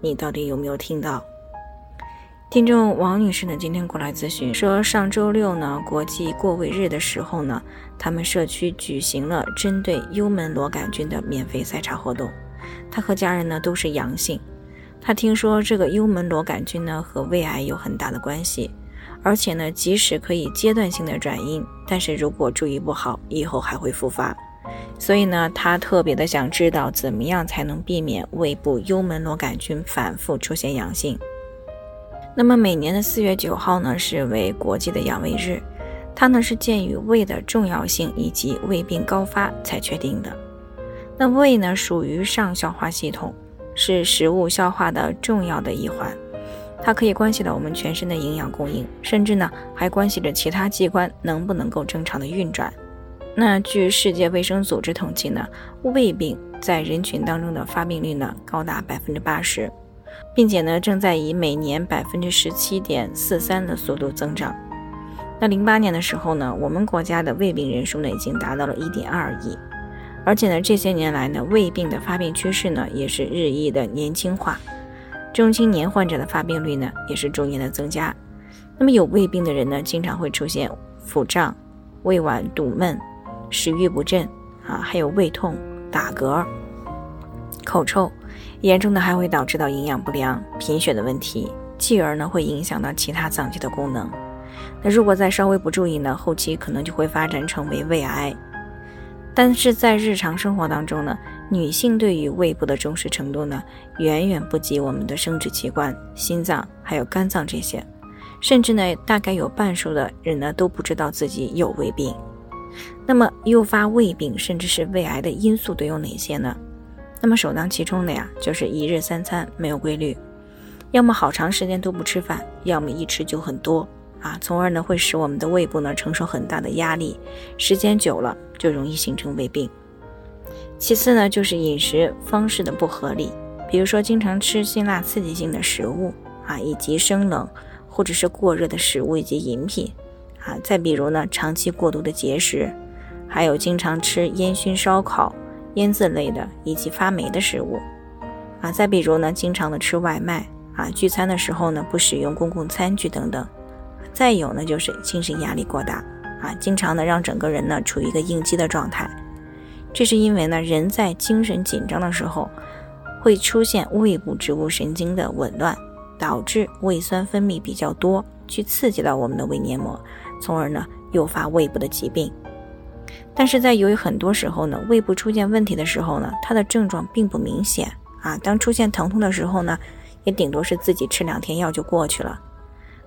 你到底有没有听到？听众王女士呢，今天过来咨询说，上周六呢，国际过胃日的时候呢，他们社区举行了针对幽门螺杆菌的免费筛查活动。她和家人呢都是阳性。她听说这个幽门螺杆菌呢和胃癌有很大的关系，而且呢，即使可以阶段性的转阴，但是如果注意不好，以后还会复发。所以呢，他特别的想知道怎么样才能避免胃部幽门螺杆菌反复出现阳性。那么每年的四月九号呢，是为国际的养胃日，它呢是鉴于胃的重要性以及胃病高发才确定的。那胃呢属于上消化系统，是食物消化的重要的一环，它可以关系到我们全身的营养供应，甚至呢还关系着其他器官能不能够正常的运转。那据世界卫生组织统计呢，胃病在人群当中的发病率呢高达百分之八十，并且呢正在以每年百分之十七点四三的速度增长。那零八年的时候呢，我们国家的胃病人数呢已经达到了一点二亿，而且呢这些年来呢胃病的发病趋势呢也是日益的年轻化，中青年患者的发病率呢也是逐年的增加。那么有胃病的人呢，经常会出现腹胀、胃脘堵闷。食欲不振啊，还有胃痛、打嗝、口臭，严重的还会导致到营养不良、贫血的问题，继而呢会影响到其他脏器的功能。那如果再稍微不注意呢，后期可能就会发展成为胃癌。但是在日常生活当中呢，女性对于胃部的重视程度呢，远远不及我们的生殖器官、心脏还有肝脏这些，甚至呢，大概有半数的人呢都不知道自己有胃病。那么诱发胃病甚至是胃癌的因素都有哪些呢？那么首当其冲的呀，就是一日三餐没有规律，要么好长时间都不吃饭，要么一吃就很多啊，从而呢会使我们的胃部呢承受很大的压力，时间久了就容易形成胃病。其次呢就是饮食方式的不合理，比如说经常吃辛辣刺激性的食物啊，以及生冷或者是过热的食物以及饮品。啊，再比如呢，长期过度的节食，还有经常吃烟熏烧烤、腌制类的以及发霉的食物，啊，再比如呢，经常的吃外卖，啊，聚餐的时候呢不使用公共餐具等等，再有呢就是精神压力过大，啊，经常呢让整个人呢处于一个应激的状态，这是因为呢人在精神紧张的时候，会出现胃部植物神经的紊乱，导致胃酸分泌比较多，去刺激到我们的胃黏膜。从而呢诱发胃部的疾病，但是在由于很多时候呢胃部出现问题的时候呢，它的症状并不明显啊。当出现疼痛的时候呢，也顶多是自己吃两天药就过去了。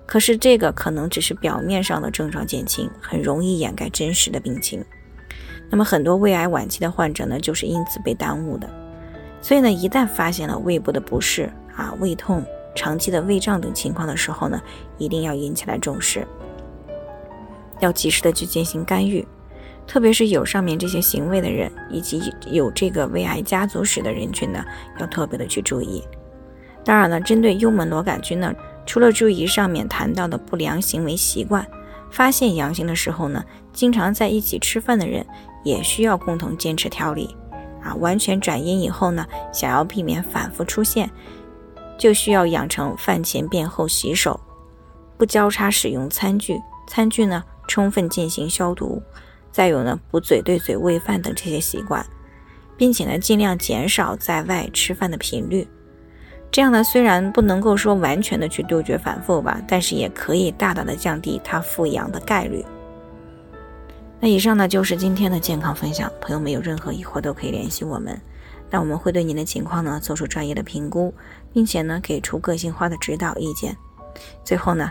可是这个可能只是表面上的症状减轻，很容易掩盖真实的病情。那么很多胃癌晚期的患者呢，就是因此被耽误的。所以呢，一旦发现了胃部的不适啊、胃痛、长期的胃胀等情况的时候呢，一定要引起来重视。要及时的去进行干预，特别是有上面这些行为的人，以及有这个胃癌家族史的人群呢，要特别的去注意。当然了，针对幽门螺杆菌呢，除了注意上面谈到的不良行为习惯，发现阳性的时候呢，经常在一起吃饭的人也需要共同坚持调理。啊，完全转阴以后呢，想要避免反复出现，就需要养成饭前便后洗手，不交叉使用餐具，餐具呢。充分进行消毒，再有呢，不嘴对嘴喂饭等这些习惯，并且呢，尽量减少在外吃饭的频率。这样呢，虽然不能够说完全的去杜绝反复吧，但是也可以大大的降低它复阳的概率。那以上呢就是今天的健康分享，朋友们有任何疑惑都可以联系我们，那我们会对您的情况呢做出专业的评估，并且呢给出个性化的指导意见。最后呢。